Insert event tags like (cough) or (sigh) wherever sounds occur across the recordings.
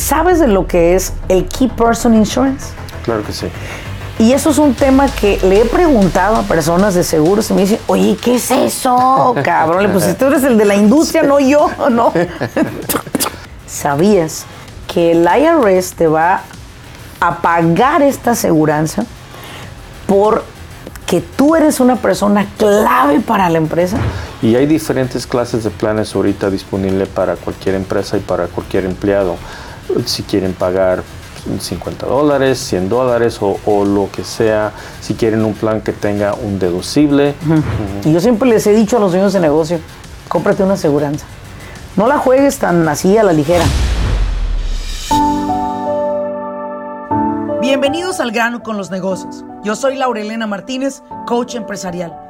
¿sabes de lo que es el Key Person Insurance? Claro que sí. Y eso es un tema que le he preguntado a personas de seguros y me dicen, oye, ¿qué es eso, cabrón? Pues tú eres el de la industria, no yo, ¿no? (laughs) ¿Sabías que el IRS te va a pagar esta aseguranza porque tú eres una persona clave para la empresa? Y hay diferentes clases de planes ahorita disponibles para cualquier empresa y para cualquier empleado. Si quieren pagar 50 dólares, 100 dólares o, lo que sea, si quieren un plan que tenga un deducible. Y yo siempre les he dicho a los dueños de negocio, cómprate una aseguranza. No la juegues tan así a la ligera. Bienvenidos al grano con los negocios. Yo soy Laurelena Martínez, coach empresarial.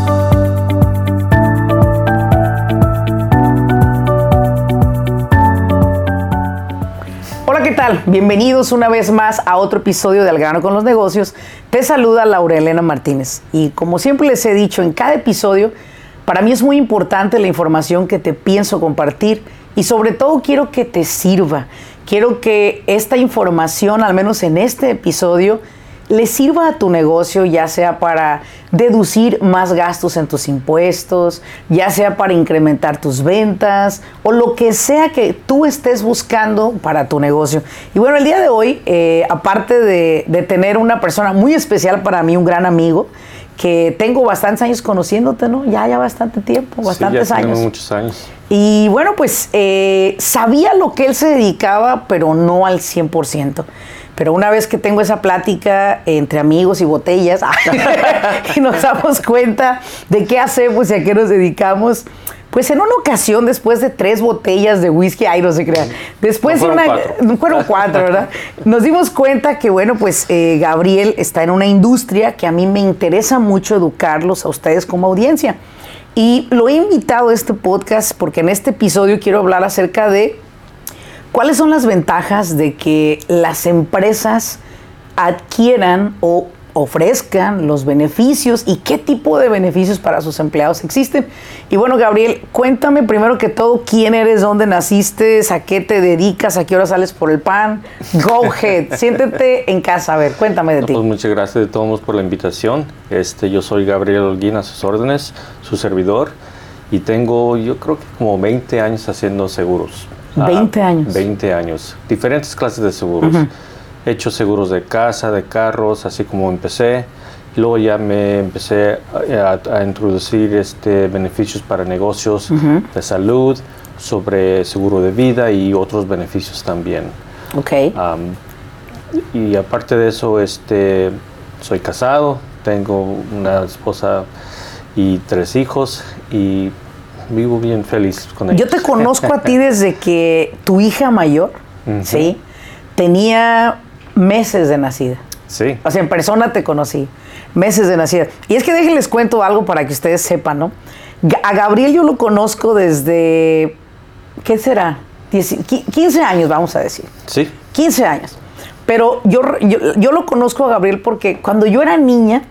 Tal? Bienvenidos una vez más a otro episodio de Al grano con los negocios. Te saluda Laura Elena Martínez. Y como siempre les he dicho en cada episodio, para mí es muy importante la información que te pienso compartir y sobre todo quiero que te sirva. Quiero que esta información, al menos en este episodio, le sirva a tu negocio, ya sea para deducir más gastos en tus impuestos, ya sea para incrementar tus ventas o lo que sea que tú estés buscando para tu negocio. Y bueno, el día de hoy, eh, aparte de, tener una persona muy especial para mí, un gran amigo, que tengo bastantes años conociéndote, ¿no? Ya, ya bastante tiempo, bastantes sí, ya años. muchos años. Y bueno, pues eh, sabía lo que él se dedicaba, pero no al 100%. Pero una vez que tengo esa plática entre amigos y botellas (laughs) y nos damos cuenta de qué hacemos y a qué nos dedicamos, pues en una ocasión, después de tres botellas de whisky, ay, no se crean, después de una, fueron cuatro, ¿verdad? Nos dimos cuenta que, bueno, pues eh, Gabriel está en una industria que a mí me interesa mucho educarlos a ustedes como audiencia. Y lo he invitado a este podcast porque en este episodio quiero hablar acerca de ¿Cuáles son las ventajas de que las empresas adquieran o ofrezcan los beneficios y qué tipo de beneficios para sus empleados existen. Y bueno, Gabriel, cuéntame primero que todo quién eres, dónde naciste, a qué te dedicas, a qué hora sales por el pan. Go ahead, (laughs) siéntete en casa, a ver, cuéntame de ti. Pues muchas gracias de todos por la invitación. Este, yo soy Gabriel Holguín, a sus órdenes, su servidor, y tengo yo creo que como 20 años haciendo seguros. 20 años. 20 años. Diferentes clases de seguros. He hecho seguros de casa, de carros, así como empecé. Luego ya me empecé a, introducir este, beneficios para negocios de salud, sobre seguro de vida y otros beneficios también. Ok. y aparte de eso, este, soy casado, tengo una esposa y tres hijos y vivo bien feliz con ella. Yo te conozco a ti (laughs) desde que tu hija mayor, ¿sí? Tenía meses de nacida. Sí. O sea, en persona te conocí. Meses de nacida. Y es que déjenles cuento algo para que ustedes sepan, ¿no? A Gabriel yo lo conozco desde, ¿qué será? 15 años, vamos a decir. Sí. 15 años. Pero yo, yo, yo lo conozco a Gabriel porque cuando yo era niña,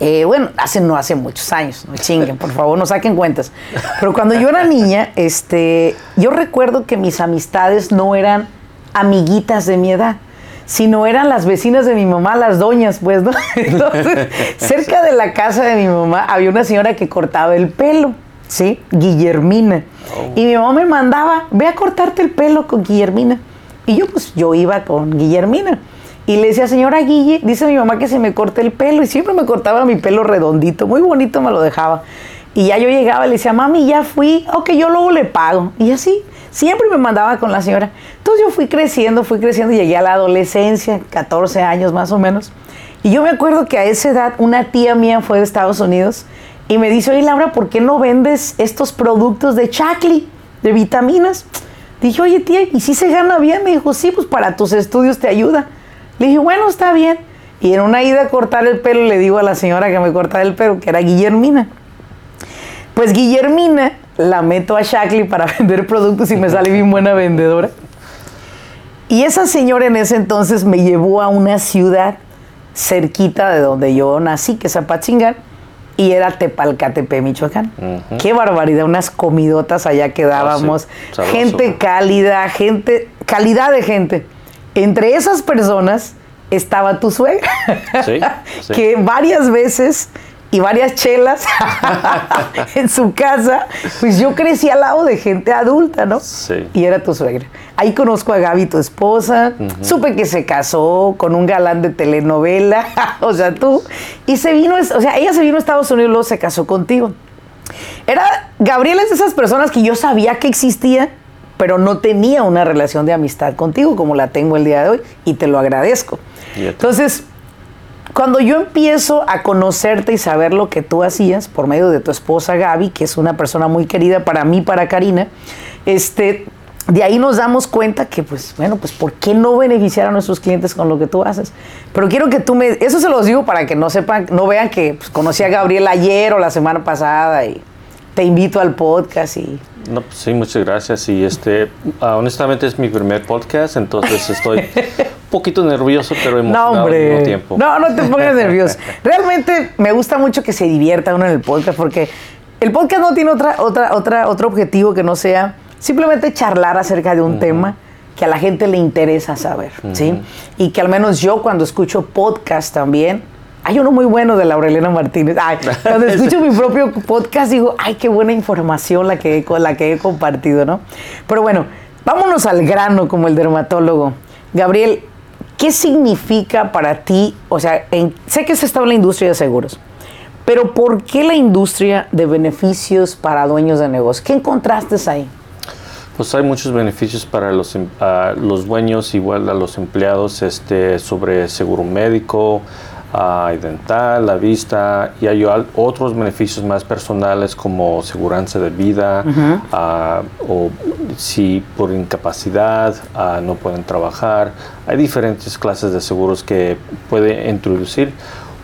eh, bueno, hace no hace muchos años, no chinguen, por favor, no saquen cuentas. Pero cuando yo era niña, este, yo recuerdo que mis amistades no eran amiguitas de mi edad, sino eran las vecinas de mi mamá, las doñas, pues, ¿no? (laughs) Entonces, cerca de la casa de mi mamá había una señora que cortaba el pelo, ¿sí? Guillermina. Oh. Y mi mamá me mandaba, ve a cortarte el pelo con Guillermina. Y yo, pues, yo iba con Guillermina. Y le decía, señora Guille, dice mi mamá que se me corte el pelo. Y siempre me cortaba mi pelo redondito, muy bonito me lo dejaba. Y ya yo llegaba y le decía, mami, ya fui, ok, yo luego le pago. Y así, siempre me mandaba con la señora. Entonces yo fui creciendo, fui creciendo, llegué a la adolescencia, 14 años más o menos. Y yo me acuerdo que a esa edad una tía mía fue de Estados Unidos y me dice, oye Laura, ¿por qué no vendes estos productos de Chacli, de vitaminas? Dije, oye tía, ¿y si se gana bien? Me dijo, sí, pues para tus estudios te ayuda. Le dije, bueno, está bien. Y en una ida a cortar el pelo le digo a la señora que me cortaba el pelo, que era Guillermina. Pues Guillermina la meto a Shackley para (laughs) vender productos y me sale bien buena vendedora. Y esa señora en ese entonces me llevó a una ciudad cerquita de donde yo nací, que es Apatzingán, y era Tepalcatepe, Michoacán. Qué barbaridad, unas comidotas allá que dábamos. Ah, sí, gente cálida, gente, calidad de gente. Entre esas personas estaba tu suegra, Sí, (laughs) sí. que varias veces y varias chelas (laughs) en su casa, pues yo crecí al lado de gente adulta, ¿no? Sí. Y era tu suegra. Ahí conozco a Gaby, tu esposa. Supe que se casó con un galán de telenovela, (laughs) o sea, tú. Y se vino, o sea, ella se vino a Estados Unidos y luego se casó contigo. Era, Gabriela es de esas personas que yo sabía que existía, pero no tenía una relación de amistad contigo como la tengo el día de hoy y te lo agradezco. Entonces, cuando yo empiezo a conocerte y saber lo que tú hacías por medio de tu esposa Gaby, que es una persona muy querida para mí, para Karina, este, de ahí nos damos cuenta que, pues, bueno, pues, ¿por qué no beneficiar a nuestros clientes con lo que tú haces? Pero quiero que tú me, eso se los digo para que no sepan, no vean que pues, conocí a Gabriel ayer o la semana pasada y te invito al podcast y No, pues sí, muchas gracias. Y este, ah, honestamente es mi primer podcast, entonces estoy (laughs) un poquito nervioso, pero No, emocionado al hombre. mismo tiempo. No, no te pongas nervioso. (laughs) Realmente me gusta mucho que se divierta uno en el podcast porque el podcast no tiene otra, otra, otra, otro objetivo que no sea simplemente charlar acerca de un tema que a la gente le interesa saber, ¿sí? Y que al menos yo cuando escucho podcast también, hay uno muy bueno de Laurelena Martínez. Ay, (laughs) cuando escucho mi propio podcast digo, ay, qué buena información la que, he- la que he compartido, ¿no? Pero bueno, vámonos al grano como el dermatólogo. Gabriel, ¿qué significa para ti? O sea, en- sé que has estado en la industria de seguros, pero ¿por qué la industria de beneficios para dueños de negocios? ¿Qué encontraste ahí? Pues hay muchos beneficios para los, em- los dueños, igual a los empleados, este, sobre seguro médico, y dental, la vista, y hay otros beneficios más personales como seguranza de vida, ah, o si por incapacidad no pueden trabajar. Hay diferentes clases de seguros que puede introducir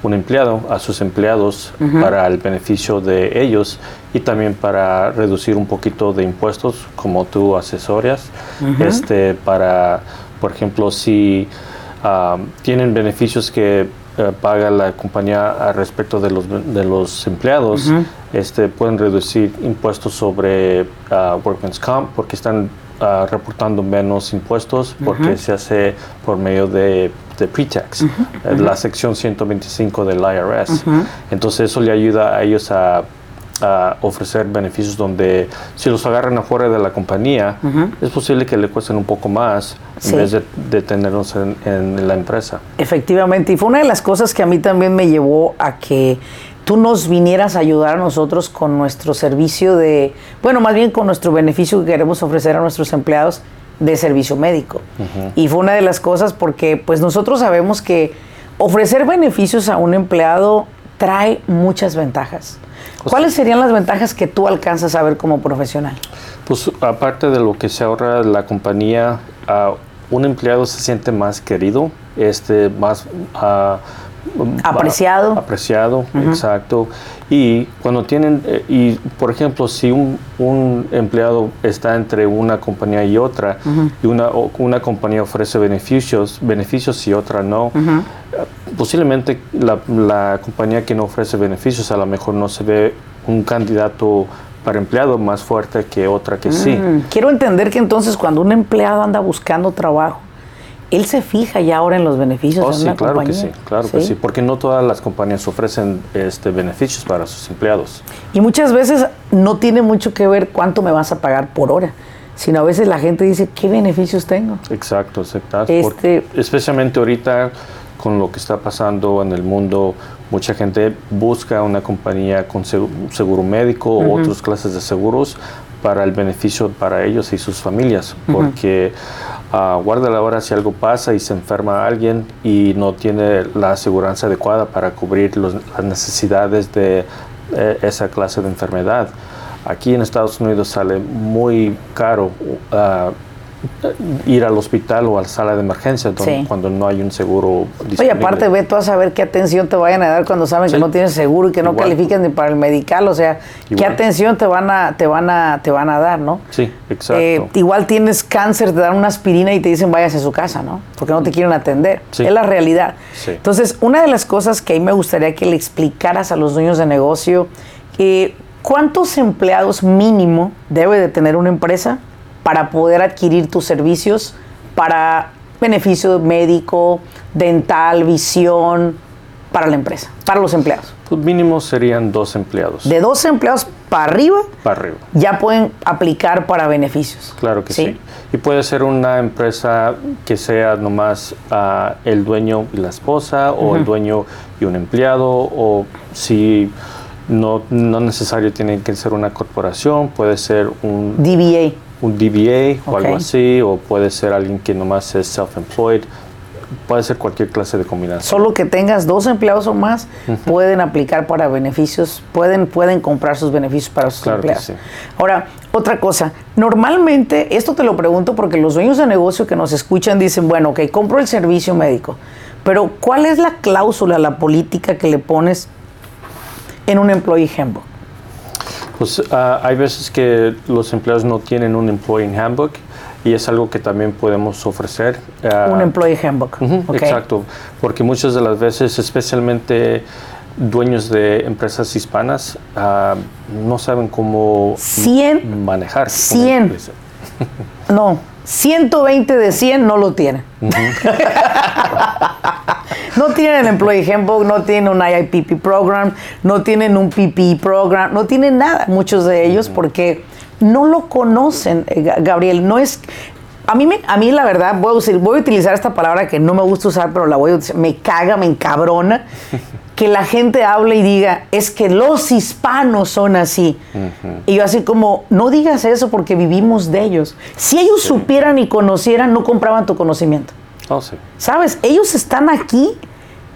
un empleado a sus empleados para el beneficio de ellos y también para reducir un poquito de impuestos como tú asesorias este para por ejemplo si ah, tienen beneficios que eh, paga la compañía al respecto de los de los empleados este pueden reducir impuestos sobre ah, workman's comp porque están ah, reportando menos impuestos porque se hace por medio de, de pre-tax, eh, la sección 125 del IRS. Entonces eso le ayuda a ellos a, a ofrecer beneficios donde si los agarran afuera de la compañía, es posible que le cuesten un poco más Sí. en vez de, de tenerlos en, en la empresa. Efectivamente, y fue una de las cosas que a mí también me llevó a que tú nos vinieras a ayudar a nosotros con nuestro servicio de, bueno, más bien con nuestro beneficio que queremos ofrecer a nuestros empleados de servicio médico. Y fue una de las cosas porque pues nosotros sabemos que ofrecer beneficios a un empleado trae muchas ventajas. ¿Cuáles serían las ventajas que tú alcanzas a ver como profesional? Pues aparte de lo que se ahorra la compañía, un empleado se siente más querido, este, más Apreciado. apreciado, exacto. Y cuando tienen, eh, y por ejemplo, si un, un empleado está entre una compañía y otra, y una, una compañía ofrece beneficios, beneficios y otra no, eh, posiblemente la, la compañía que no ofrece beneficios a lo mejor no se ve un candidato para empleado más fuerte que otra que sí. Mm, Quiero entender que entonces cuando un empleado anda buscando trabajo, él se fija ya ahora en los beneficios Oh, de sí, una claro que compañía. sí, claro que sí, porque no todas las compañías ofrecen este, beneficios para sus empleados. Y muchas veces no tiene mucho que ver cuánto me vas a pagar por hora, sino a veces la gente dice, ¿qué beneficios tengo? Exacto, exacto. Este- Porque especialmente ahorita con lo que está pasando en el mundo, mucha gente busca una compañía con segu- seguro médico o otras clases de seguros para el beneficio para ellos y sus familias, porque ah, guarda la hora si algo pasa y se enferma alguien y no tiene la aseguranza adecuada para cubrir los- las necesidades de eh, esa clase de enfermedad. Aquí en Estados Unidos sale muy caro ah, ir al hospital o a la sala de emergencia donde- Sí. cuando no hay un seguro disponible. Oye, aparte ve tú a saber qué atención te vayan a dar cuando saben que Sí. no tienes seguro y que no Igual. calificas ni para el medical, o sea, qué atención te van a te van a te van a dar, ¿no? Sí, exacto. Eh, igual tienes cáncer, te dan una aspirina y te dicen váyase a su casa, ¿no? Porque no te quieren atender. Sí. Es la realidad. Sí. Entonces, una de las cosas que a mí me gustaría que le explicaras a los dueños de negocio, eh, ¿cuántos empleados mínimo debe de tener una empresa para poder adquirir tus servicios para beneficio médico, dental, visión, para la empresa, para los empleados? Pues mínimo serían dos empleados De dos empleados para arriba para arriba. ya pueden aplicar para beneficios. Claro que sí. Y puede ser una empresa que sea nomás ah, el dueño y la esposa, o el dueño y un empleado, o si no, no necesario tiene que ser una corporación, puede ser un, DBA. Un DBA o algo así, o puede ser alguien que nomás es self-employed, puede ser cualquier clase de combinación. Solo que tengas dos empleados o más pueden aplicar para beneficios, pueden, pueden comprar sus beneficios para sus Claro empleados. sí. Ahora, otra cosa, normalmente, esto te lo pregunto porque los dueños de negocio que nos escuchan dicen, bueno, ok, compro el servicio médico, pero ¿cuál es la cláusula, la política que le pones en un employee handbook? Pues ah, hay veces que los empleados no tienen un employee handbook y es algo que también podemos ofrecer. ah, un employee handbook. Exacto, porque muchas de las veces, especialmente dueños de empresas hispanas, ah, no saben cómo Cien- manejar. una cien. empresa. (laughs) No, 120 de 100 no lo tienen. (laughs) no tienen Employee Handbook, no tienen un IIPP program, no tienen un PPE program, no tienen nada, muchos de ellos, porque no lo conocen, eh, Ga- Gabriel. No es. A mí, me, a mí la verdad, voy a, usar, voy a utilizar esta palabra que no me gusta usar, pero la voy a utilizar. Me caga, me encabrona (laughs) que la gente hable y diga, es que los hispanos son así. Y yo así como, no digas eso porque vivimos de ellos. Si ellos supieran y conocieran, no compraban tu conocimiento. Oh, sí. ¿Sabes? Ellos están aquí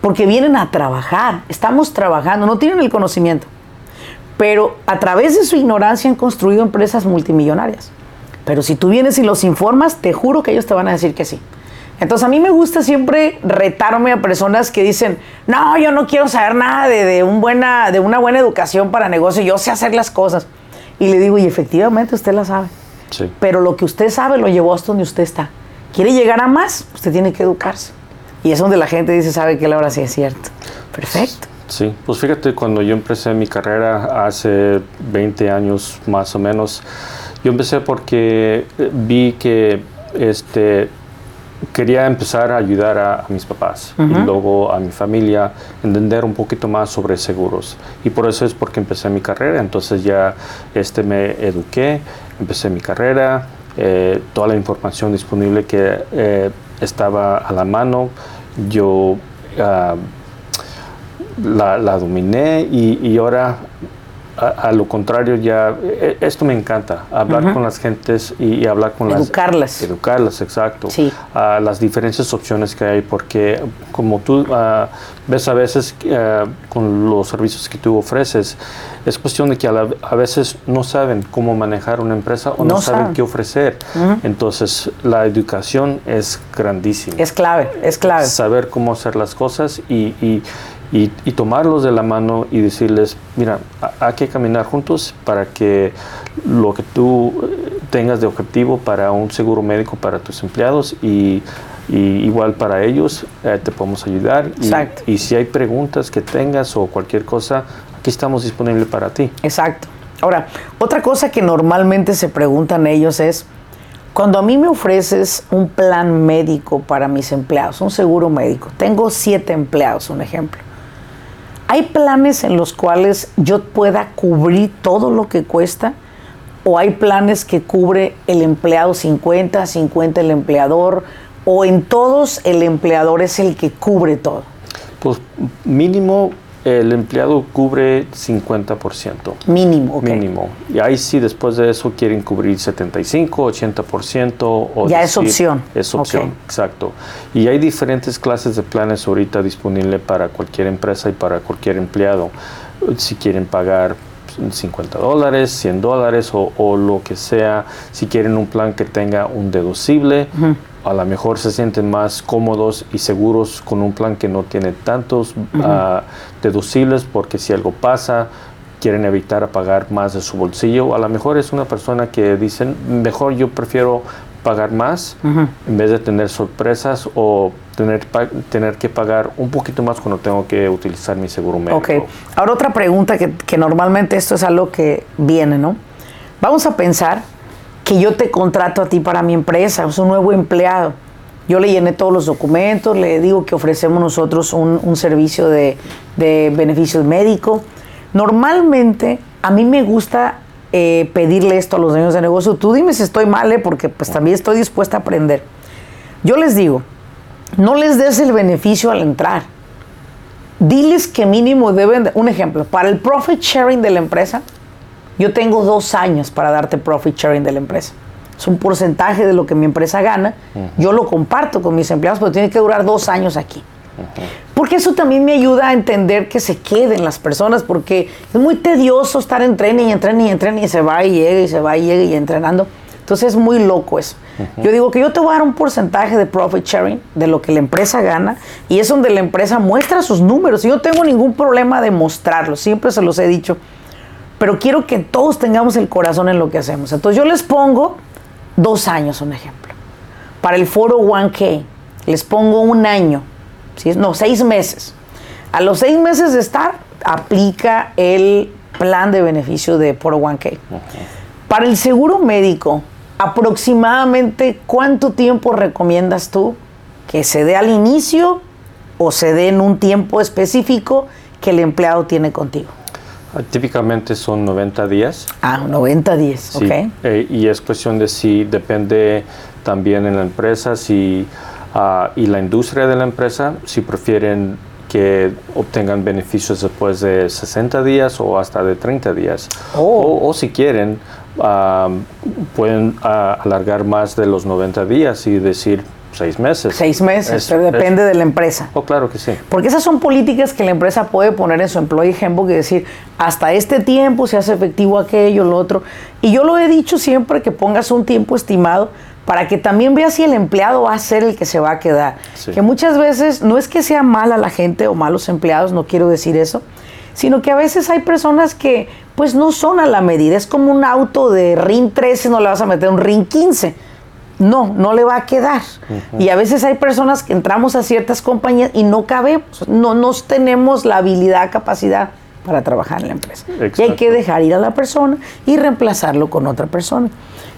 porque vienen a trabajar. Estamos trabajando, no tienen el conocimiento. Pero a través de su ignorancia han construido empresas multimillonarias. Pero si tú vienes y los informas, te juro que ellos te van a decir que sí. Entonces a mí me gusta siempre retarme a personas que dicen, no, yo no quiero saber nada de, de un buena, de una buena educación para negocio, yo sé hacer las cosas. Y le digo, y efectivamente usted la sabe. Sí. Pero lo que usted sabe lo llevó hasta donde usted está. ¿Quiere llegar a más? Usted tiene que educarse. Y es donde la gente dice, sabe que la hora sí es cierto. Perfecto. Sí, pues fíjate, cuando yo empecé mi carrera hace 20 años más o menos, yo empecé porque eh, vi que este, quería empezar a ayudar a, a mis papás y luego a mi familia, entender un poquito más sobre seguros. Y por eso es porque empecé mi carrera. Entonces ya este, me eduqué, empecé mi carrera, eh, toda la información disponible que eh, estaba a la mano, yo... ah, la, la dominé y, y ahora a, a lo contrario ya e- esto me encanta hablar con las gentes y, y hablar con Educarlas. las educarlas exacto Sí. a las diferentes opciones que hay porque como tú ah, ves a veces ah, con los servicios que tú ofreces es cuestión de que a, la- a veces no saben cómo manejar una empresa o no, No saben saben. qué ofrecer entonces la educación es grandísima Es clave, es clave. saber cómo hacer las cosas y, y- y- y tomarlos de la mano y decirles, mira, ha- hay que caminar juntos para que lo que tú eh, tengas de objetivo para un seguro médico para tus empleados y, y igual para ellos eh, te podemos ayudar. Y- Exacto. Y, si hay preguntas que tengas o cualquier cosa, aquí estamos disponibles para ti. Exacto. Ahora, otra cosa que normalmente se preguntan ellos es, cuando a mí me ofreces un plan médico para mis empleados, un seguro médico, tengo siete empleados, un ejemplo. ¿Hay planes en los cuales yo pueda cubrir todo lo que cuesta? ¿O hay planes que cubre el empleado 50, 50 el empleador? ¿O en todos el empleador es el que cubre todo? Pues mínimo el empleado cubre 50%. Mínimo, ok. Mínimo. Y ahí sí, después de eso quieren cubrir 75, 80% o Ya es opción. Es opción, exacto. Y hay diferentes clases de planes ahorita disponibles para cualquier empresa y para cualquier empleado. Si quieren pagar 50 dólares, 100 dólares o, o lo que sea. Si quieren un plan que tenga un deducible, a lo mejor se sienten más cómodos y seguros con un plan que no tiene tantos ah, deducibles porque si algo pasa, quieren evitar pagar más de su bolsillo. A lo mejor es una persona que dicen, mejor yo prefiero pagar más en vez de tener sorpresas o tener, tener que pagar un poquito más cuando tengo que utilizar mi seguro médico. Ok, ahora otra pregunta que, que normalmente esto es algo que viene, ¿no? Vamos a pensar que yo te contrato a ti para mi empresa, es un nuevo empleado. Yo le llené todos los documentos, le digo que ofrecemos nosotros un, servicio de, de, beneficios médicos. Normalmente a mí me gusta eh, pedirle esto a los dueños de negocio. Tú dime si estoy mal, ¿eh? porque pues también estoy dispuesta a aprender. Yo les digo, no les des el beneficio al entrar. Diles que mínimo deben, un ejemplo, para el profit sharing de la empresa, yo tengo dos años para darte profit sharing de la empresa. Es un porcentaje de lo que mi empresa gana. Yo lo comparto con mis empleados, pero tiene que durar dos años aquí. Porque eso también me ayuda a entender que se queden las personas, porque es muy tedioso estar en tren y entrene y entrene y se va y llega y se va y llega y entrenando. Entonces es muy loco eso. Yo digo que yo te voy a dar un porcentaje de profit sharing de lo que la empresa gana y es donde la empresa muestra sus números. Y yo no tengo ningún problema de mostrarlos, siempre se los he dicho pero quiero que todos tengamos el corazón en lo que hacemos. Entonces yo les pongo dos años, un ejemplo. Para el foro 1K, les pongo un año, ¿sí? no, seis meses. A los seis meses de estar, aplica el plan de beneficio de foro 1K. Para el seguro médico, aproximadamente cuánto tiempo recomiendas tú que se dé al inicio o se dé en un tiempo específico que el empleado tiene contigo. Típicamente son 90 días. Ah, 90 días, sí, ok. Eh, y es cuestión de si depende también en la empresa si, uh, y la industria de la empresa, si prefieren que obtengan beneficios después de 60 días o hasta de 30 días. Oh. O, o, si quieren, uh, pueden uh, alargar más de los 90 días y decir, seis meses. Seis meses, es, pero depende es, de la empresa. Oh, claro que sí. Porque esas son políticas que la empresa puede poner en su employee handbook y decir, hasta este tiempo se hace efectivo aquello, lo otro. Y yo lo he dicho siempre que pongas un tiempo estimado para que también veas si el empleado va a ser el que se va a quedar. Sí. Que muchas veces no es que sea mala la gente o malos empleados, no quiero decir eso, sino que a veces hay personas que pues no son a la medida. Es como un auto de RIN 13, no le vas a meter un RIN 15 no, no le va a quedar. Uh -huh. Y a veces hay personas que entramos a ciertas compañías y no cabemos, no nos tenemos la habilidad, capacidad para trabajar en la empresa. Exacto. Y hay que dejar ir a la persona y reemplazarlo con otra persona.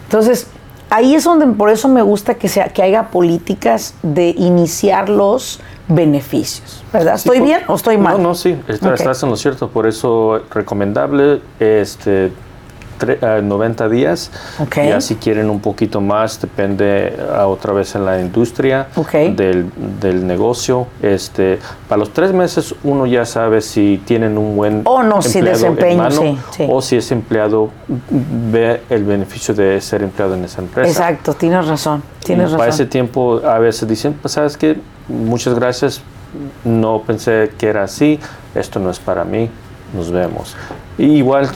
Entonces, ahí es donde por eso me gusta que, sea, que haya políticas de iniciar los beneficios, ¿verdad? ¿Estoy sí, por, bien o estoy mal? No, no, sí, estás, okay. estás en lo cierto, por eso recomendable este 90 días. Okay. Ya si quieren un poquito más, depende uh, otra vez en la industria okay. del, del, negocio. Este, para los tres meses uno ya sabe si tienen un buen o no, si desempeño, mano, sí, sí. o si ese empleado ve el beneficio de ser empleado en esa empresa. Exacto, tienes razón. Tienes razón. Para ese tiempo a veces dicen, pues sabes que muchas gracias, no pensé que era así, esto no es para mí, nos vemos. Y igual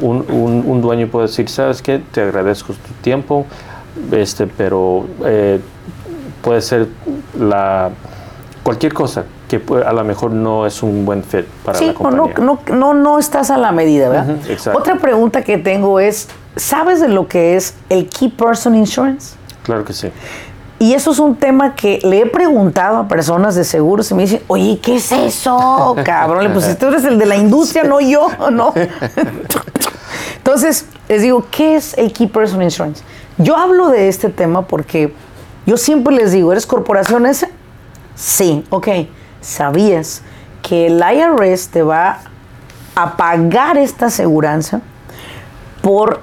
un, un, un, dueño puede decir, sabes qué, te agradezco tu tiempo, este, pero eh, puede ser la cualquier cosa que a lo mejor no es un buen fit para sí, la compañía. No, no, no, no estás a la medida, ¿verdad? Uh -huh, Otra pregunta que tengo es, ¿sabes de lo que es el Key Person Insurance? Claro que sí. Y eso es un tema que le he preguntado a personas de seguros y me dicen, oye, ¿qué es eso, cabrón? Pues tú eres el de la industria, no yo, ¿no? (laughs) Entonces, les digo, ¿qué es el Key Person Insurance? Yo hablo de este tema porque yo siempre les digo, ¿eres corporación esa? Sí, ok. ¿Sabías que el IRS te va a pagar esta aseguranza por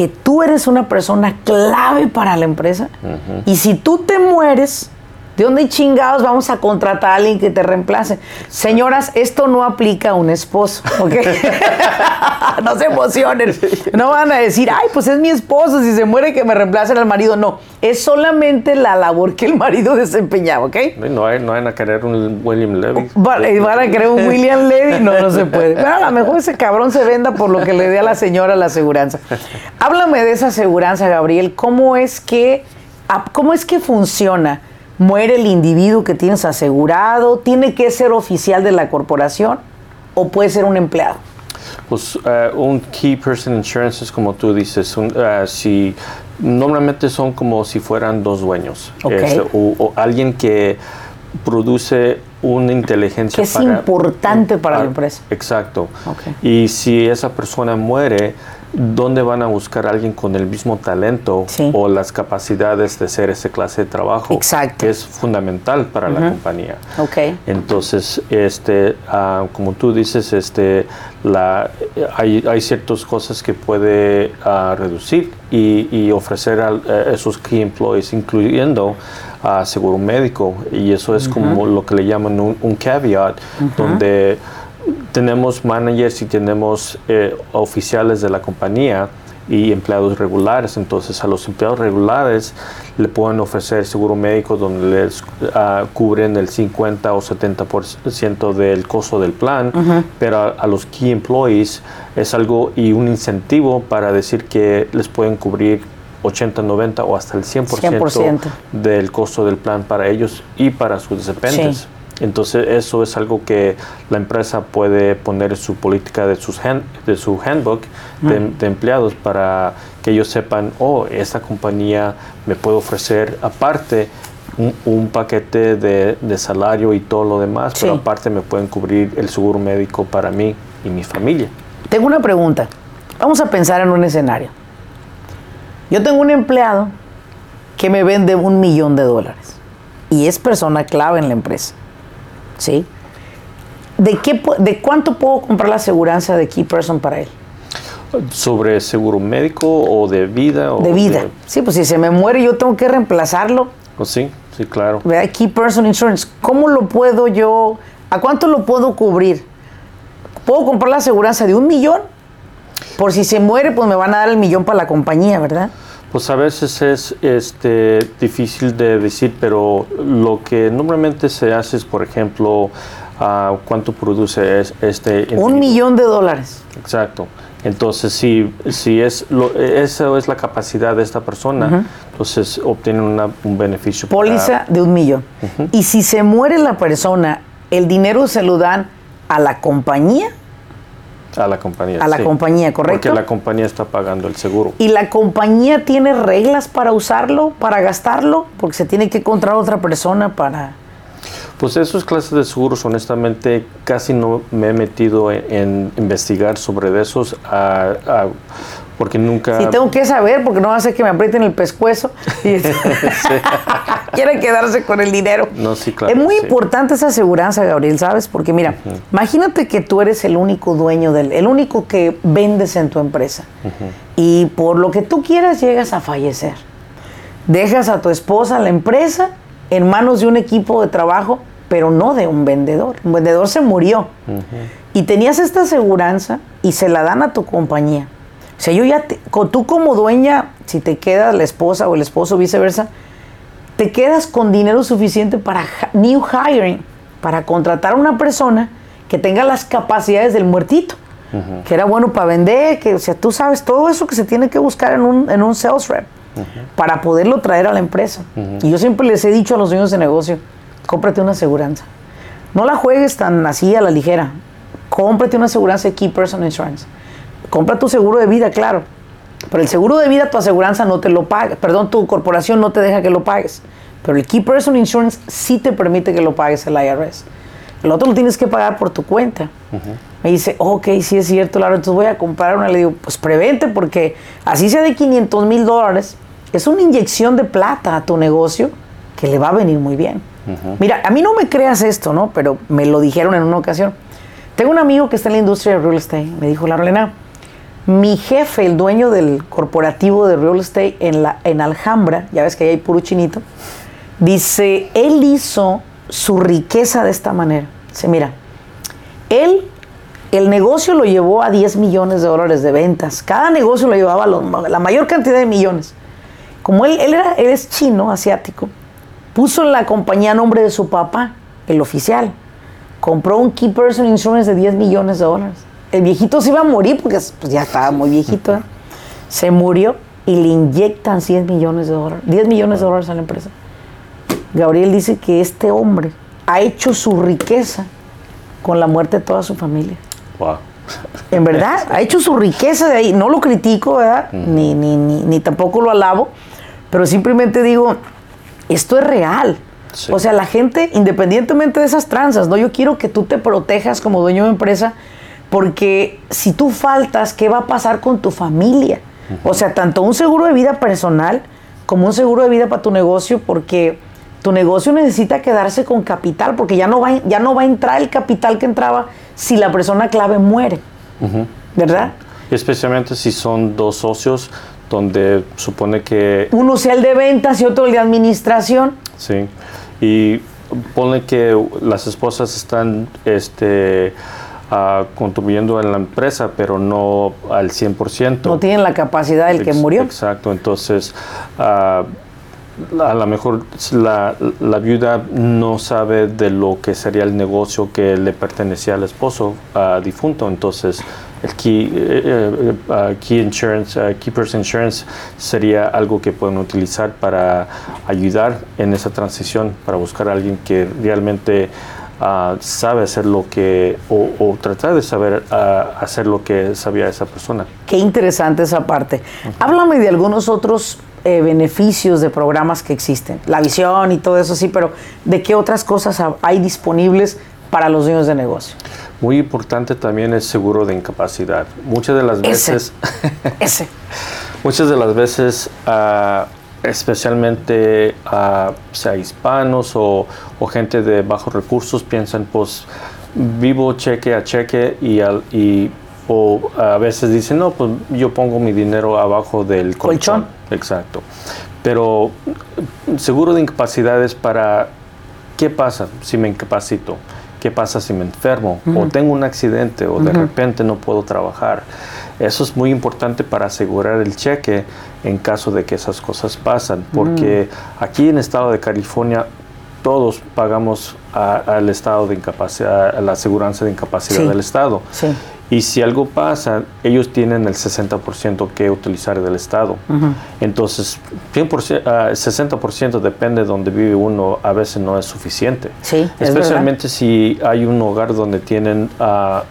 que tú eres una persona clave para la empresa uh -huh. y si tú te mueres, ¿De dónde chingados vamos a contratar a alguien que te reemplace? Señoras, esto no aplica a un esposo, ¿ok? (laughs) no se emocionen. No van a decir, ay, pues es mi esposo, si se muere que me reemplacen al marido. No, es solamente la labor que el marido (laughs) desempeñaba, ¿ok? No, hay, no van a querer un William Levy. Van, van a querer un William Levy, no, no se puede. Pero a lo mejor ese cabrón se venda por lo que le dé a la señora la aseguranza. Háblame de esa aseguranza, Gabriel. ¿Cómo es que, cómo es que funciona? Muere el individuo que tienes asegurado, tiene que ser oficial de la corporación o puede ser un empleado. Pues uh, un key person insurance es como tú dices, uh, si normalmente son como si fueran dos dueños este, o, alguien que produce una inteligencia que es importante para la empresa. Exacto. Y si esa persona muere, ¿dónde van a buscar a alguien con el mismo talento o las capacidades de hacer esa clase de trabajo? Exacto. Que es fundamental para la compañía. Okay. Entonces, este, ah, como tú dices, este, la, hay, hay ciertas cosas que puede ah, reducir y, ofrecer a, esos key employees, incluyendo a seguro médico. Y eso es como lo que le llaman un, caveat, donde tenemos managers y tenemos eh, oficiales de la compañía y empleados regulares. Entonces a los empleados regulares le pueden ofrecer seguro médico donde les ah, cubren el 50 o 70% del costo del plan, pero a, los key employees es algo y un incentivo para decir que les pueden cubrir 80, 90 o hasta el 100%, del costo del plan para ellos y para sus dependientes. Entonces eso es algo que la empresa puede poner en su política de, sus de su handbook de, empleados para que ellos sepan, oh, esta compañía me puede ofrecer aparte un, paquete de, salario y todo lo demás, pero aparte me pueden cubrir el seguro médico para mí y mi familia. Tengo una pregunta. Vamos a pensar en un escenario. Yo tengo un empleado que me vende un millón de dólares y es persona clave en la empresa. ¿sí? ¿De, qué, ¿De cuánto puedo comprar la aseguranza de Key Person para él? ¿Sobre seguro médico o de vida? O de vida. Sí, pues si se me muere yo tengo que reemplazarlo. Pues sí, sí, claro. Key Person Insurance, ¿cómo lo puedo yo, a cuánto lo puedo cubrir? ¿Puedo comprar la aseguranza de un millón? Por si se muere, pues me van a dar el millón para la compañía, ¿verdad? Pues a veces es este, difícil de decir, pero lo que normalmente se hace es, por ejemplo, uh, cuánto produce este... Un millón de dólares. Exacto. Entonces, si, si es lo, eso es la capacidad de esta persona, entonces obtienen un beneficio. Póliza de un millón. Y si se muere la persona, ¿el dinero se lo dan a la compañía a la compañía. A la compañía, ¿correcto? Porque la compañía está pagando el seguro. ¿Y la compañía tiene reglas para usarlo, para gastarlo? Porque se tiene que encontrar otra persona para... Pues esas clases de seguros, honestamente, casi no me he metido en, investigar sobre esos. a, porque nunca... Sí, tengo que saber, porque no va a ser que me aprieten el pescuezo (laughs) y (laughs) (laughs) quieren quedarse con el dinero. No, sí, claro. Es muy importante esa aseguranza, Gabriel, ¿sabes? Porque mira, imagínate que tú eres el único dueño del, el único que vendes en tu empresa. Y por lo que tú quieras llegas a fallecer. Dejas a tu esposa, la empresa, en manos de un equipo de trabajo, pero no de un vendedor. Un vendedor se murió. Y tenías esta aseguranza y se la dan a tu compañía o sea, yo ya, tú como dueña, si te queda la esposa o el esposo, viceversa, te quedas con dinero suficiente para new hiring, para contratar a una persona que tenga las capacidades del muertito, que era bueno para vender, que, o sea, tú sabes todo eso que se tiene que buscar en un, en un sales rep para poderlo traer a la empresa. Y yo siempre les he dicho a los dueños de negocio, cómprate una aseguranza. No la juegues tan así a la ligera. Cómprate una aseguranza de Key Person Insurance compra tu seguro de vida, claro. Pero el seguro de vida, tu aseguranza no te lo paga. Perdón, tu corporación no te deja que lo pagues. Pero el Key Person Insurance sí te permite que lo pagues el IRS. El otro lo tienes que pagar por tu cuenta. Me dice, ok, sí es cierto, Laura, entonces voy a comprar una. Le digo, pues prevente, porque así sea de 500 mil dólares, es una inyección de plata a tu negocio que le va a venir muy bien. Mira, a mí no me creas esto, ¿no? Pero me lo dijeron en una ocasión. Tengo un amigo que está en la industria de real estate. Me dijo, Laura Elena, mi jefe, el dueño del corporativo de real estate en, la, en Alhambra, ya ves que ahí hay puro chinito, Dice, él hizo su riqueza de esta manera. Dice, mira, él, el negocio lo llevó a 10 millones de dólares de ventas. Cada negocio lo llevaba la mayor cantidad de millones. Como él, él, era, él es chino, asiático, puso la compañía a nombre de su papá, el oficial. Compró un Key Person Insurance de 10 millones de dólares. El viejito se iba a morir porque pues, ya estaba muy viejito. ¿eh? Se murió y le inyectan 100 millones de dólares, 10 millones de dólares a la empresa. Gabriel dice que este hombre ha hecho su riqueza con la muerte de toda su familia. Wow. En verdad, ha hecho su riqueza de ahí. No lo critico, ¿verdad? Ni, ni, ni, ni tampoco lo alabo, pero simplemente digo, esto es real. Sí. O sea, la gente, independientemente de esas tranzas, ¿no? Yo quiero que tú te protejas como dueño de empresa, porque si tú faltas, ¿qué va a pasar con tu familia? O sea, tanto un seguro de vida personal como un seguro de vida para tu negocio, porque tu negocio necesita quedarse con capital, porque ya no va, ya no va a entrar el capital que entraba si la persona clave muere. ¿Verdad? Especialmente si son dos socios donde supone que... Uno sea el de ventas y otro el de administración. Sí. Y pone que las esposas están este, uh, contribuyendo en la empresa, pero no al 100%. No tienen la capacidad del que murió. Exacto. Entonces, uh, a lo mejor la, la, viuda no sabe de lo que sería el negocio que le pertenecía al esposo uh, difunto. Entonces, el key, eh, uh, key Insurance, uh, Keepers Insurance sería algo que pueden utilizar para ayudar en esa transición, para buscar a alguien que realmente uh, sabe hacer lo que, o, o tratar de saber uh, hacer lo que sabía esa persona. Qué interesante esa parte. Háblame de algunos otros eh, beneficios de programas que existen, la visión y todo eso sí, pero ¿de qué otras cosas hay disponibles para los dueños de negocio? Muy importante también es seguro de incapacidad. Muchas de las Ese. veces, Ese. (laughs) muchas de las veces, especialmente uh, sea hispanos o, o, gente de bajos recursos, piensan, pues vivo cheque a cheque y, al, y o a veces dicen, no, pues yo pongo mi dinero abajo del colchón. Colchón. Exacto. Pero seguro de incapacidad es para, ¿qué pasa si me incapacito? ¿Qué pasa si me enfermo? Uh -huh. O tengo un accidente o de uh -huh. repente no puedo trabajar. Eso es muy importante para asegurar el cheque en caso de que esas cosas pasan. Porque uh -huh. aquí en el estado de California todos pagamos al estado de incapacidad, a la aseguranza de incapacidad Sí. del estado. Sí. Y si algo pasa, ellos tienen el 60% que utilizar del Estado. Entonces, 100%, ah, 60% depende de donde vive uno, a veces no es suficiente. Sí, es Especialmente si hay un hogar donde tienen ah,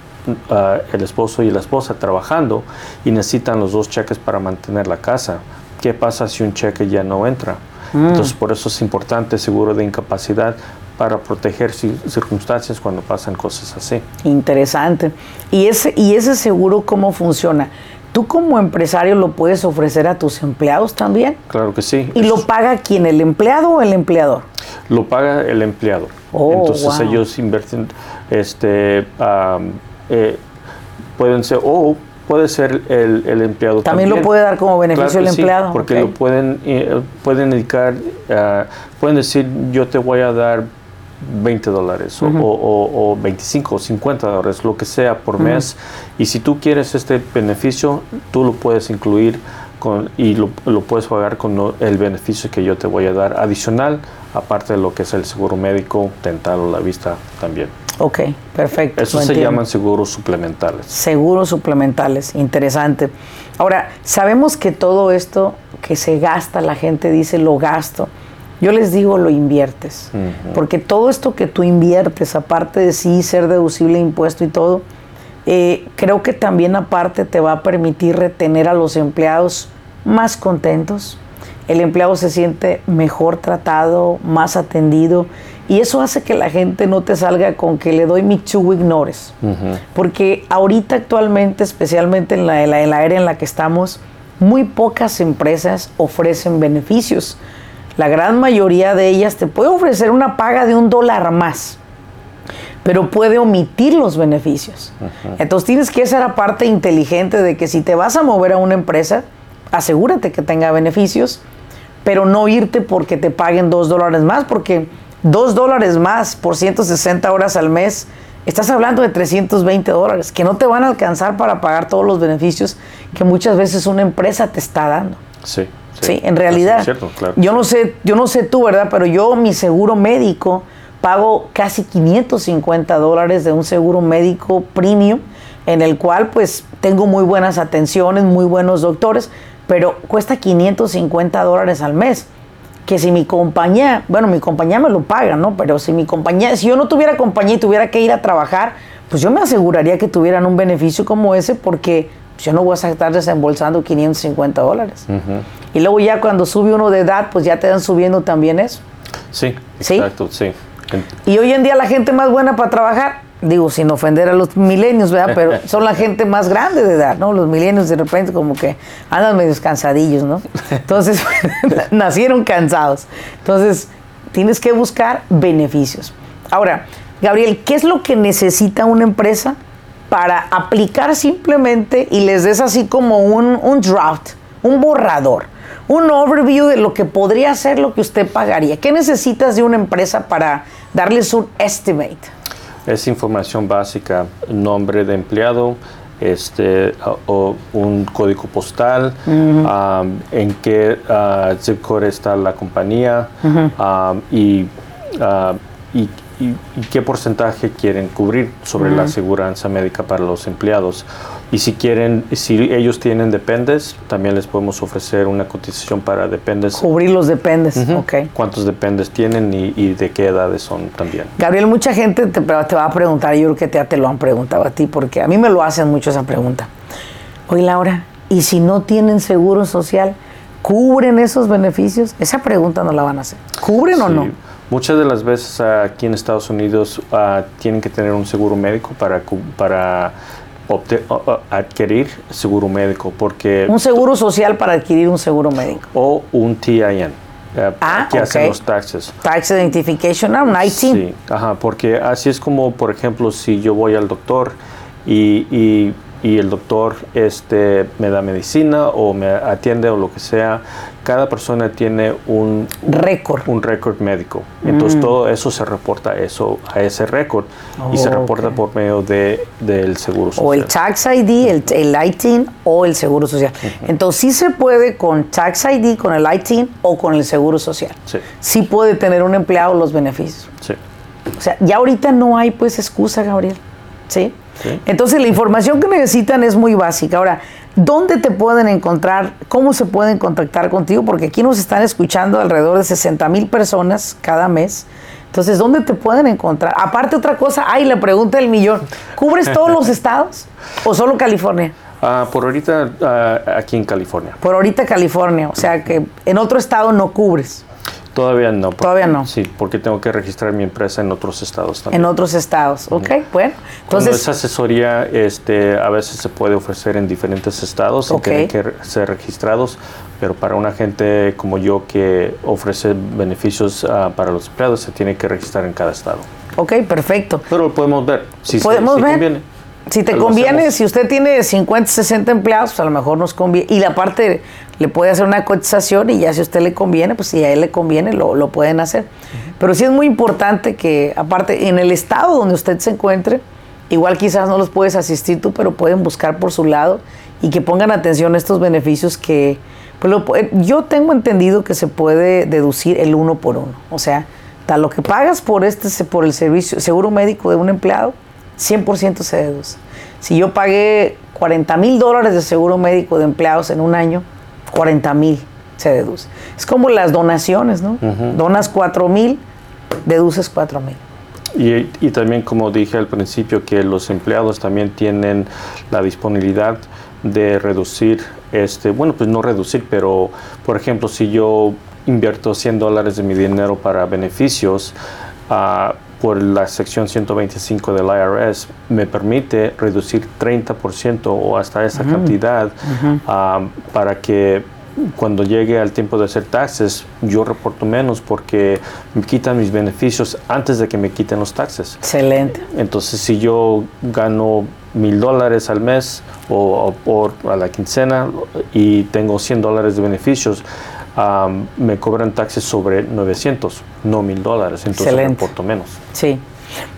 el esposo y la esposa trabajando y necesitan los dos cheques para mantener la casa. ¿Qué pasa si un cheque ya no entra? Entonces, por eso es importante seguro de incapacidad para proteger ci- circunstancias cuando pasan cosas así. Interesante. ¿Y ese, ¿Y ese seguro cómo funciona? ¿Tú como empresario lo puedes ofrecer a tus empleados también? Claro que sí. ¿Y lo paga quién, el empleado o el empleador? Lo paga el empleado. Oh, Entonces wow. ellos invierten, este, eh, pueden ser, o puede ser el, el empleado También también. lo puede dar como beneficio Claro el sí, empleado. porque lo pueden, eh, pueden dedicar, ah, pueden decir, yo te voy a dar 20 dólares o- o, o- o 25 o 50 dólares, lo que sea por mes. Y si tú quieres este beneficio, tú lo puedes incluir con, y lo, lo puedes pagar con el beneficio que yo te voy a dar adicional, aparte de lo que es el seguro médico, dental o la vista también. Ok, perfecto. Eso se entiendo. llaman seguros suplementales. Seguros suplementales, interesante. Ahora, sabemos que todo esto que se gasta, la gente dice lo gasto. Yo les digo lo inviertes. Porque todo esto que tú inviertes, aparte de sí ser deducible de impuesto y todo, eh, creo que también aparte te va a permitir retener a los empleados más contentos. El empleado se siente mejor tratado, más atendido. Y eso hace que la gente no te salga con que le doy mi chu ignores. Porque ahorita actualmente, especialmente en la, en la- en la era en la que estamos, muy pocas empresas ofrecen beneficios. La gran mayoría de ellas te puede ofrecer una paga de un dólar más, pero puede omitir los beneficios. Entonces tienes que ser aparte inteligente de que si te vas a mover a una empresa, asegúrate que tenga beneficios, pero no irte porque te paguen dos dólares más, porque dos dólares más por 160 horas al mes, estás hablando de 320 dólares, que no te van a alcanzar para pagar todos los beneficios que muchas veces una empresa te está dando. Sí. Sí, en realidad. Cierto, claro. Yo no sé, yo no sé tú, ¿verdad? Pero yo mi seguro médico pago casi 550 dólares de un seguro médico premium en el cual pues tengo muy buenas atenciones, muy buenos doctores, pero cuesta 550 dólares al mes. Que si mi compañía, bueno, mi compañía me lo paga, ¿no? Pero si mi compañía, si yo no tuviera compañía y tuviera que ir a trabajar, pues yo me aseguraría que tuvieran un beneficio como ese porque yo no voy a estar desembolsando 550 dólares. Y luego ya cuando sube uno de edad, pues ya te dan subiendo también eso. Sí, ¿Sí? exacto, sí. Y hoy en día la gente más buena para trabajar, digo, sin ofender a los milenios, ¿verdad? Pero (laughs) son la gente más grande de edad, ¿no? Los milenios de repente como que andan medio cansadillos, ¿no? Entonces, (laughs) nacieron cansados. Entonces, tienes que buscar beneficios. Ahora, Gabriel, ¿qué es lo que necesita una empresa para aplicar simplemente y les des así como un, un draft, un borrador? Un overview de lo que podría ser lo que usted pagaría. ¿Qué necesitas de una empresa para darles un estimate? Es información básica, nombre de empleado, este, o un código postal, um, en qué uh, zip code está la compañía um, y, y, y, y, qué porcentaje quieren cubrir sobre la aseguranza médica para los empleados. Y si quieren, si ellos tienen dependes, también les podemos ofrecer una cotización para dependes. Cubrir los dependes, ok. ¿Cuántos dependes tienen y, y, de qué edades son también? Gabriel, mucha gente te, te, va a preguntar, yo creo que ya te lo han preguntado a ti, porque a mí me lo hacen mucho esa pregunta. Oye, Laura, ¿y si no tienen seguro social, cubren esos beneficios? Esa pregunta no la van a hacer. ¿Cubren sí. o no? Muchas de las veces aquí en Estados Unidos uh, tienen que tener un seguro médico para, para adquirir seguro médico porque un seguro social para adquirir un seguro médico. O un TIN uh, ah, que okay. hacen los taxes. Tax identification un ITIN sí ajá porque así es como por ejemplo si yo voy al doctor y, y, y el doctor este me da medicina o me atiende o lo que sea cada persona tiene un récord un récord médico entonces mm. todo eso se reporta eso a ese récord oh, y se reporta okay. por medio de del seguro social o el tax ID el, el ITIN o el seguro social uh -huh. entonces sí se puede con tax ID con el ITIN o con el seguro social sí, sí puede tener un empleado los beneficios sí. o sea ya ahorita no hay pues excusa Gabriel sí Sí. Entonces la información que necesitan es muy básica. Ahora, ¿dónde te pueden encontrar? ¿Cómo se pueden contactar contigo? Porque aquí nos están escuchando alrededor de 60 mil personas cada mes. Entonces, ¿dónde te pueden encontrar? Aparte otra cosa, ay, la pregunta del millón. ¿Cubres todos los estados o solo California? Uh, por ahorita uh, aquí en California. Por ahorita California, o sea que en otro estado no cubres. Todavía no. Todavía no. Sí, porque tengo que registrar mi empresa en otros estados también. En otros estados, ok, bueno. Cuando Entonces, esa asesoría este, a veces se puede ofrecer en diferentes estados Okay. y tienen que ser registrados, pero para una gente como yo que ofrece beneficios uh, para los empleados se tiene que registrar en cada estado. ok, perfecto. Pero lo podemos ver. Si, Podemos si ver. conviene. Si te conviene, hacemos. si usted tiene 50, 60 empleados, pues a lo mejor nos conviene. Y la parte le puede hacer una cotización y ya si a usted le conviene, pues si a él le conviene, lo, lo pueden hacer. Pero sí es muy importante que, aparte, en el estado donde usted se encuentre, igual quizás no los puedes asistir tú, pero pueden buscar por su lado y que pongan atención a estos beneficios que, pues lo, yo tengo entendido que se puede deducir el uno por uno. O sea, tal lo que pagas por este, por el servicio, seguro médico de un empleado, 100% se deduce. Si yo pagué 40 mil dólares de seguro médico de empleados en un año, 40 mil se deduce. Es como las donaciones, ¿no? Uh -huh. Donas 4 mil, deduces 4 mil. Y, y, también, como dije al principio, que los empleados también tienen la disponibilidad de reducir, este, bueno, pues no reducir, pero por ejemplo, si yo invierto 100 dólares de mi dinero para beneficios, uh, por la sección 125 del IRS me permite reducir 30% o hasta esa uh -huh. cantidad uh -huh. para que cuando llegue al tiempo de hacer taxes yo reporto menos porque me quitan mis beneficios antes de que me quiten los taxes. Excelente. Entonces si yo gano mil dólares al mes o, o, a la quincena y tengo 100 dólares de beneficios, me cobran taxes sobre 900, no 1000 dólares, entonces reporto menos. Sí.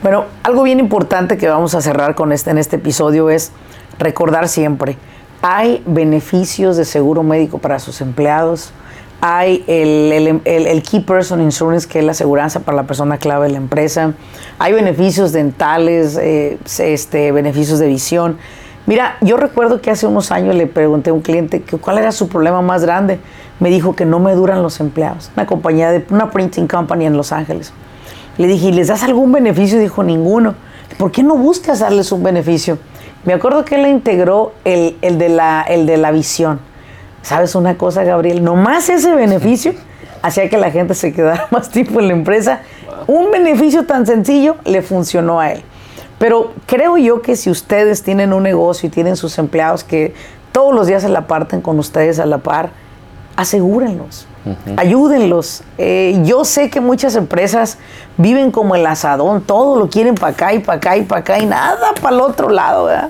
Bueno, algo bien importante que vamos a cerrar con este en este episodio es recordar siempre, hay beneficios de seguro médico para sus empleados, hay el, el- el- el Key Person Insurance, que es la aseguranza para la persona clave de la empresa, hay beneficios dentales, eh, este, beneficios de visión. Mira, yo recuerdo que hace unos años le pregunté a un cliente que cuál era su problema más grande. Me dijo que no me duran los empleados. Una compañía de una printing company en Los Ángeles. Le dije, ¿y les das algún beneficio? Dijo, ninguno. ¿Por qué no buscas darles un beneficio? Me acuerdo que él integró el, el de, la, el de la visión. ¿Sabes una cosa, Gabriel? Nomás ese beneficio hacía que la gente se quedara (laughs) más tiempo en la empresa. Un beneficio tan sencillo le funcionó a él. Pero creo yo que si ustedes tienen un negocio y tienen sus empleados que todos los días se la parten con ustedes a la par, asegúrenlos, ayúdenlos. Eh, yo sé que muchas empresas viven como el asadón, todo lo quieren para acá y para acá y para acá y nada para el otro lado. ¿verdad?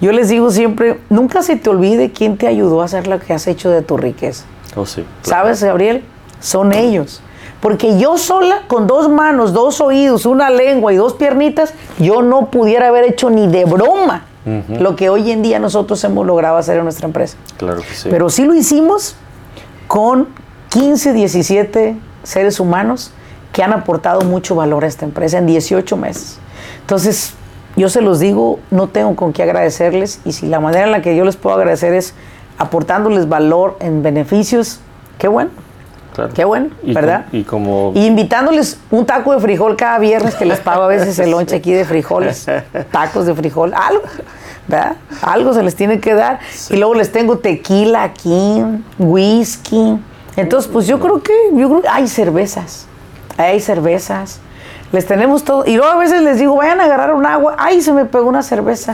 Yo les digo siempre, nunca se te olvide quién te ayudó a hacer lo que has hecho de tu riqueza. Oh, sí. ¿Sabes, Gabriel? Son ellos. Porque yo sola, con dos manos, dos oídos, una lengua y dos piernitas, yo no pudiera haber hecho ni de broma lo que hoy en día nosotros hemos logrado hacer en nuestra empresa. Claro que sí. Pero sí lo hicimos con 15, 17 seres humanos que han aportado mucho valor a esta empresa en 18 meses. Entonces, yo se los digo, no tengo con qué agradecerles y si la manera en la que yo les puedo agradecer es aportándoles valor en beneficios, qué bueno, Claro. qué bueno, Y ¿verdad? com- y como Y invitándoles un taco de frijol cada viernes que les pago a veces el lonche aquí de frijoles, (laughs) tacos de frijol, algo, ¿verdad? Algo se les tiene que dar. Y luego les tengo tequila aquí, whisky. Entonces, pues yo creo que, yo creo que hay cervezas, hay cervezas. Les tenemos todo. Y luego a veces les digo, vayan a agarrar un agua. Ay, se me pegó una cerveza.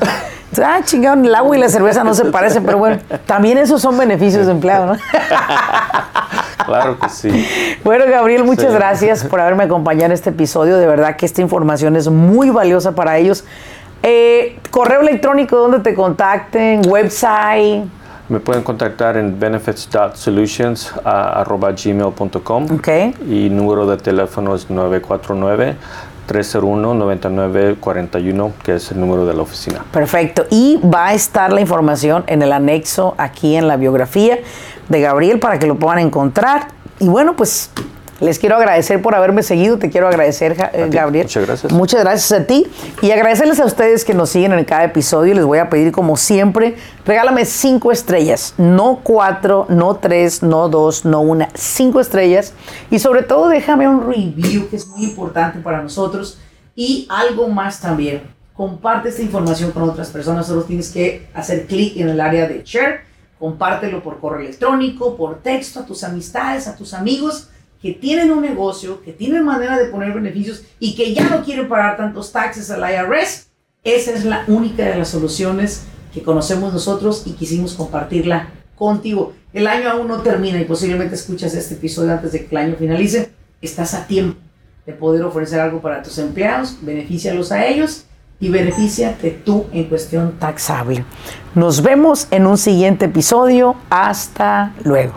Ah, chingado, el agua y la cerveza no se parecen, pero bueno, también esos son beneficios de empleado, ¿no? (laughs) claro que sí. Bueno, Gabriel, muchas Sí. gracias por haberme acompañado en este episodio. De verdad que esta información es muy valiosa para ellos. Eh, correo electrónico donde te contacten, website. Me pueden contactar en benefits.solutions@gmail.com Ok. y número de teléfono es 949-301-9941, que es el número de la oficina. Perfecto. Y va a estar la información en el anexo aquí en la biografía de Gabriel para que lo puedan encontrar. Y bueno, pues les quiero agradecer por haberme seguido. Te quiero agradecer, eh. Gabriel. Muchas gracias. Muchas gracias a ti. Y agradecerles a ustedes que nos siguen en cada episodio. Les voy a pedir, como siempre, regálame cinco estrellas. No cuatro, no tres, no dos, no una. Cinco estrellas. Y sobre todo, déjame un review, que es muy importante para nosotros. Y algo más también. Comparte esta información con otras personas. Solo tienes que hacer clic en el área de share. Compártelo por correo electrónico, por texto, a tus amistades, a tus amigos que tienen un negocio, que tienen manera de poner beneficios y que ya no quieren pagar tantos taxes al IRS. Esa es la única de las soluciones que conocemos nosotros y quisimos compartirla contigo. El año aún no termina y posiblemente escuchas este episodio antes de que el año finalice. Estás a tiempo de poder ofrecer algo para tus empleados, beneficialos a ellos y benefíciate tú en cuestión taxable. Nos vemos en un siguiente episodio. Hasta luego.